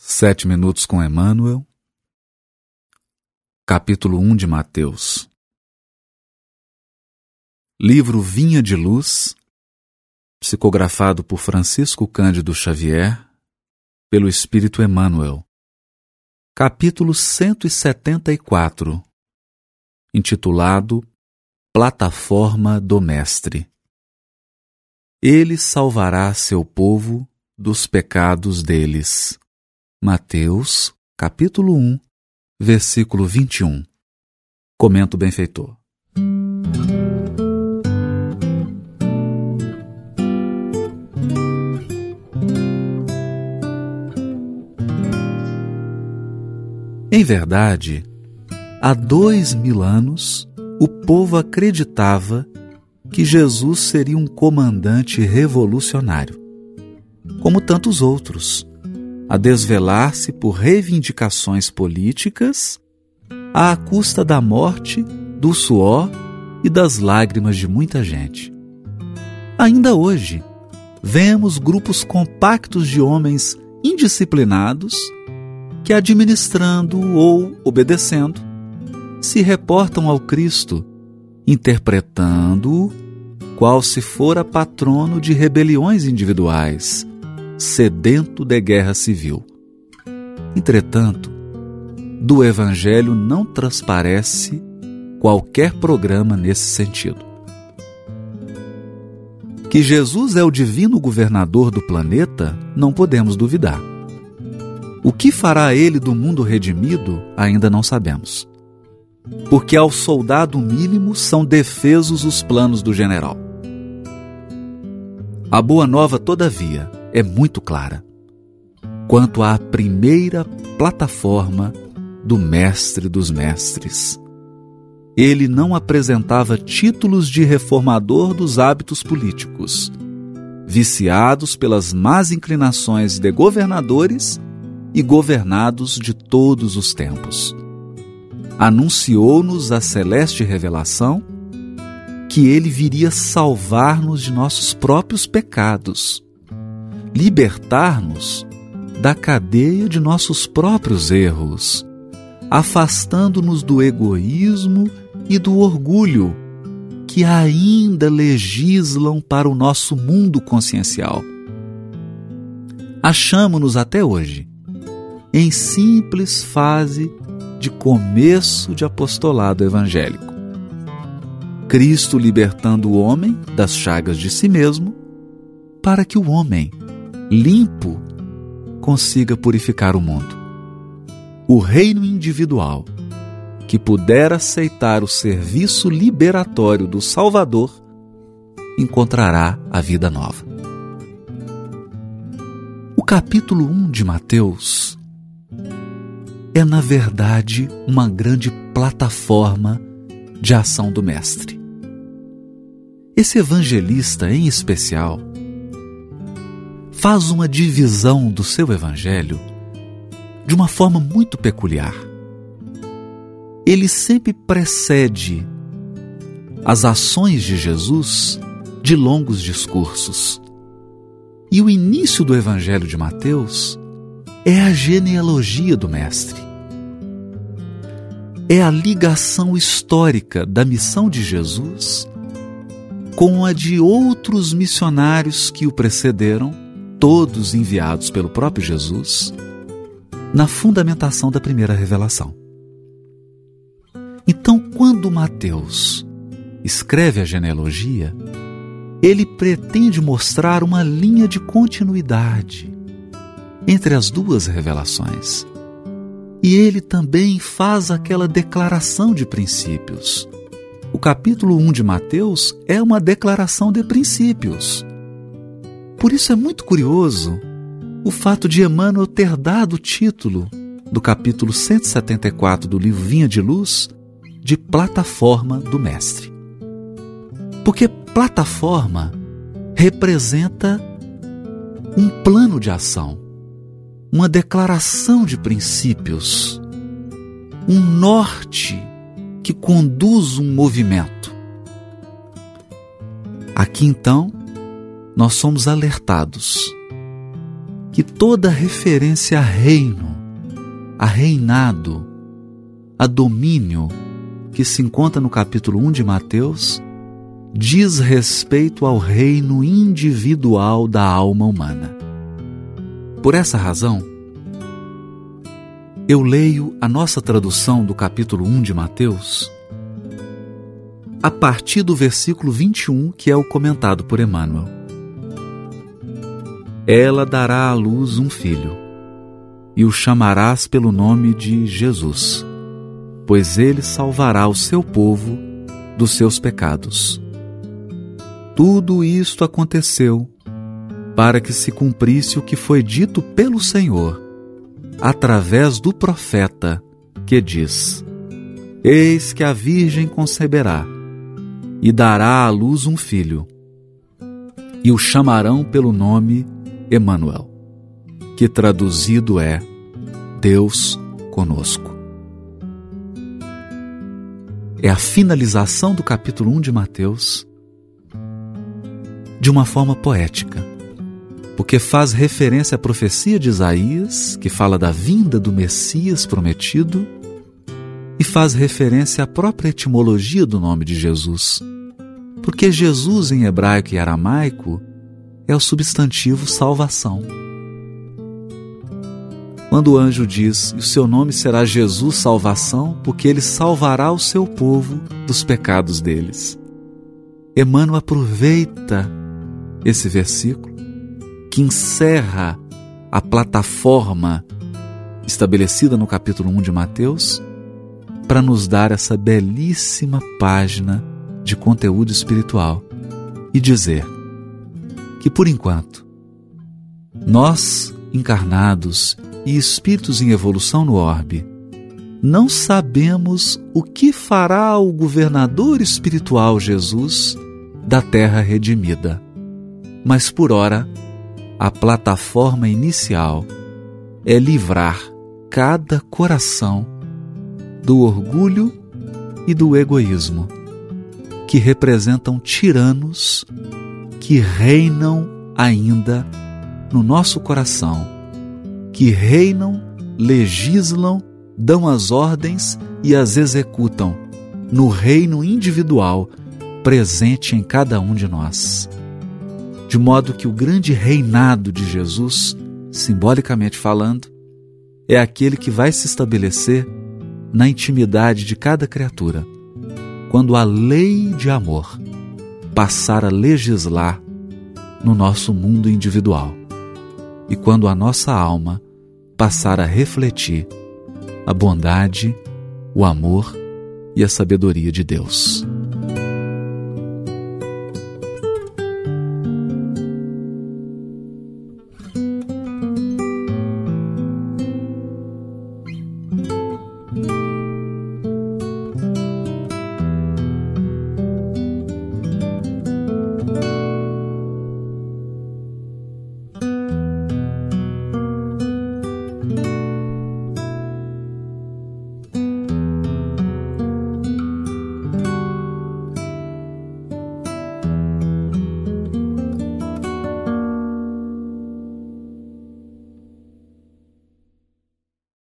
Sete minutos com Emmanuel, capítulo 1 de Mateus. Livro Vinha de Luz, psicografado por Francisco Cândido Xavier, pelo Espírito Emmanuel. Capítulo 174, intitulado Plataforma do Mestre. Ele salvará seu povo dos pecados deles. Mateus, capítulo 1, versículo 21. Comenta o benfeitor. Em verdade, há dois mil anos, o povo acreditava que Jesus seria um comandante revolucionário, como tantos outros a desvelar-se por reivindicações políticas à custa da morte, do suor e das lágrimas de muita gente. Ainda hoje, vemos grupos compactos de homens indisciplinados que, administrando ou obedecendo, se reportam ao Cristo, interpretando-o qual se fora patrono de rebeliões individuais sedento de guerra civil. Entretanto, do Evangelho não transparece qualquer programa nesse sentido. Que Jesus é o divino governador do planeta, não podemos duvidar. O que fará ele do mundo redimido, ainda não sabemos. Porque ao soldado mínimo são defesos os planos do general. A boa nova, todavia, é muito clara quanto à primeira plataforma do Mestre dos Mestres. Ele não apresentava títulos de reformador dos hábitos políticos, viciados pelas más inclinações de governadores e governados de todos os tempos. Anunciou-nos a celeste revelação que ele viria salvar-nos de nossos próprios pecados libertar-nos da cadeia de nossos próprios erros, afastando-nos do egoísmo e do orgulho que ainda legislam para o nosso mundo consciencial. Achamos-nos até hoje em simples fase de começo de apostolado evangélico. Cristo libertando o homem das chagas de si mesmo, para que o homem limpo consiga purificar o mundo. O reino individual, que puder aceitar o serviço liberatório do Salvador, encontrará a vida nova. O capítulo 1 de Mateus é, na verdade, uma grande plataforma de ação do Mestre. Esse evangelista, em especial, faz uma divisão do seu evangelho de uma forma muito peculiar. Ele sempre precede as ações de Jesus de longos discursos. E o início do evangelho de Mateus é a genealogia do Mestre. É a ligação histórica da missão de Jesus com a de outros missionários que o precederam todos enviados pelo próprio Jesus, na fundamentação da primeira revelação. Então, quando Mateus escreve a genealogia, ele pretende mostrar uma linha de continuidade entre as duas revelações. E ele também faz aquela declaração de princípios. O capítulo 1 de Mateus é uma declaração de princípios. Por isso é muito curioso o fato de Emmanuel ter dado o título do capítulo 174 do livro Vinha de Luz de Plataforma do Mestre. Porque plataforma representa um plano de ação, uma declaração de princípios, um norte que conduz um movimento. Aqui então, nós somos alertados que toda referência a reino, a reinado, a domínio que se encontra no capítulo 1 de Mateus diz respeito ao reino individual da alma humana. Por essa razão, eu leio a nossa tradução do capítulo 1 de Mateus a partir do versículo 21, que é o comentado por Emmanuel. Ela dará à luz um filho, e o chamarás pelo nome de Jesus, pois ele salvará o seu povo dos seus pecados. Tudo isto aconteceu para que se cumprisse o que foi dito pelo Senhor, através do profeta, que diz: Eis que a Virgem conceberá e dará à luz um filho, e o chamarão pelo nome Emanuel, que traduzido é Deus conosco. É a finalização do capítulo 1 de Mateus de uma forma poética, porque faz referência à profecia de Isaías, que fala da vinda do Messias prometido e faz referência à própria etimologia do nome de Jesus. Porque Jesus em hebraico e aramaico é o substantivo salvação. Quando o anjo diz: "O seu nome será Jesus salvação, porque ele salvará o seu povo dos pecados deles". Emmanuel aproveita esse versículo que encerra a plataforma estabelecida no capítulo 1 de Mateus para nos dar essa belíssima página de conteúdo espiritual e dizer que, por enquanto, nós, encarnados e espíritos em evolução no orbe, não sabemos o que fará o governador espiritual Jesus da terra redimida. Mas por ora, a plataforma inicial é livrar cada coração do orgulho e do egoísmo, que representam tiranos que reinam ainda no nosso coração, que reinam, legislam, dão as ordens e as executam no reino individual presente em cada um de nós. De modo que o grande reinado de Jesus, simbolicamente falando, é aquele que vai se estabelecer na intimidade de cada criatura, quando a lei de amor passar a legislar no nosso mundo individual e quando a nossa alma passar a refletir a bondade, o amor e a sabedoria de Deus.